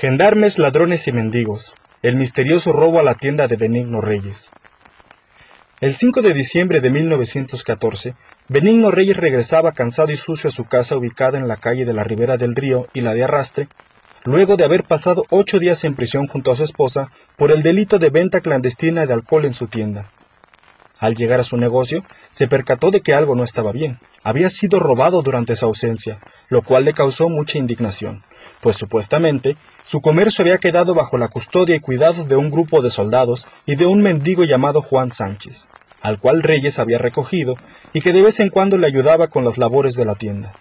Gendarmes, ladrones y mendigos. El misterioso robo a la tienda de Benigno Reyes. El 5 de diciembre de 1914, Benigno Reyes regresaba cansado y sucio a su casa ubicada en la calle de la Ribera del Río y la de Arrastre, luego de haber pasado ocho días en prisión junto a su esposa por el delito de venta clandestina de alcohol en su tienda. Al llegar a su negocio, se percató de que algo no estaba bien. Había sido robado durante su ausencia, lo cual le causó mucha indignación, pues supuestamente su comercio había quedado bajo la custodia y cuidado de un grupo de soldados y de un mendigo llamado Juan Sánchez, al cual Reyes había recogido y que de vez en cuando le ayudaba con las labores de la tienda.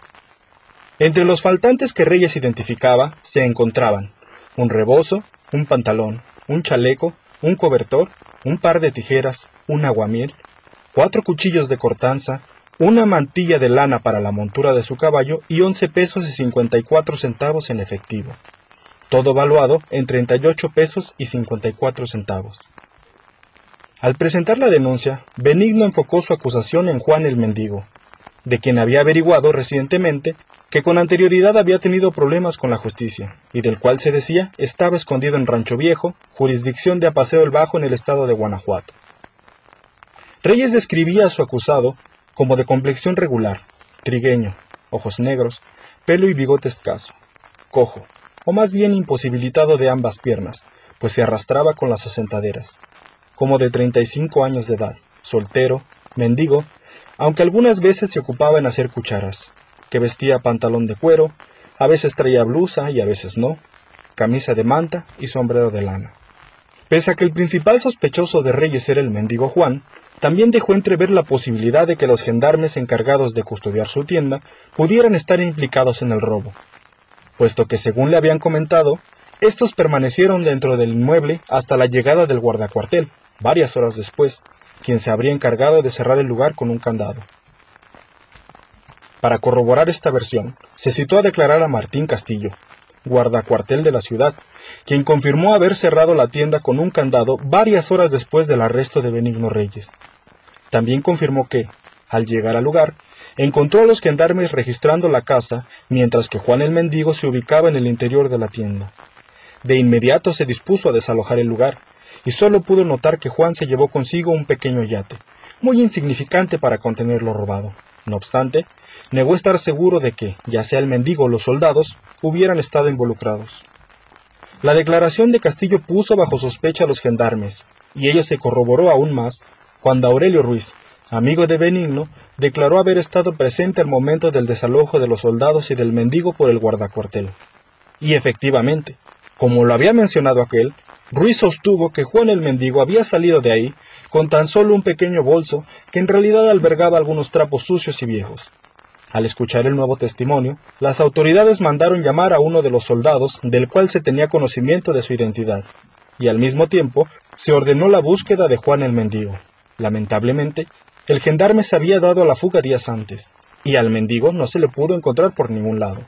Entre los faltantes que Reyes identificaba se encontraban un rebozo, un pantalón, un chaleco, un cobertor un par de tijeras, un aguamiel, cuatro cuchillos de cortanza, una mantilla de lana para la montura de su caballo y once pesos y cincuenta y cuatro centavos en efectivo. Todo valuado en treinta y ocho pesos y cincuenta y cuatro centavos. Al presentar la denuncia, Benigno enfocó su acusación en Juan el Mendigo, de quien había averiguado recientemente que con anterioridad había tenido problemas con la justicia, y del cual se decía estaba escondido en Rancho Viejo, jurisdicción de Apaseo el Bajo en el estado de Guanajuato. Reyes describía a su acusado como de complexión regular, trigueño, ojos negros, pelo y bigote escaso, cojo, o más bien imposibilitado de ambas piernas, pues se arrastraba con las asentaderas, como de 35 años de edad, soltero, mendigo, aunque algunas veces se ocupaba en hacer cucharas, que vestía pantalón de cuero, a veces traía blusa y a veces no, camisa de manta y sombrero de lana. Pese a que el principal sospechoso de Reyes era el mendigo Juan, también dejó entrever la posibilidad de que los gendarmes encargados de custodiar su tienda pudieran estar implicados en el robo, puesto que según le habían comentado, estos permanecieron dentro del inmueble hasta la llegada del guardacuartel, varias horas después, quien se habría encargado de cerrar el lugar con un candado. Para corroborar esta versión, se citó a declarar a Martín Castillo, guardacuartel de la ciudad, quien confirmó haber cerrado la tienda con un candado varias horas después del arresto de Benigno Reyes. También confirmó que, al llegar al lugar, encontró a los gendarmes registrando la casa, mientras que Juan el Mendigo se ubicaba en el interior de la tienda. De inmediato se dispuso a desalojar el lugar, y solo pudo notar que Juan se llevó consigo un pequeño yate, muy insignificante para contener lo robado. No obstante, negó estar seguro de que, ya sea el mendigo o los soldados, hubieran estado involucrados. La declaración de Castillo puso bajo sospecha a los gendarmes, y ello se corroboró aún más cuando Aurelio Ruiz, amigo de Benigno, declaró haber estado presente al momento del desalojo de los soldados y del mendigo por el guardacuartel. Y efectivamente, como lo había mencionado aquel, Ruiz sostuvo que Juan el Mendigo había salido de ahí con tan solo un pequeño bolso que en realidad albergaba algunos trapos sucios y viejos. Al escuchar el nuevo testimonio, las autoridades mandaron llamar a uno de los soldados del cual se tenía conocimiento de su identidad, y al mismo tiempo se ordenó la búsqueda de Juan el Mendigo. Lamentablemente, el gendarme se había dado a la fuga días antes, y al mendigo no se le pudo encontrar por ningún lado,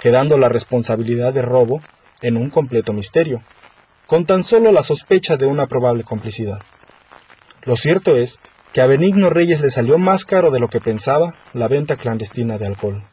quedando la responsabilidad de robo en un completo misterio con tan solo la sospecha de una probable complicidad. Lo cierto es que a Benigno Reyes le salió más caro de lo que pensaba la venta clandestina de alcohol.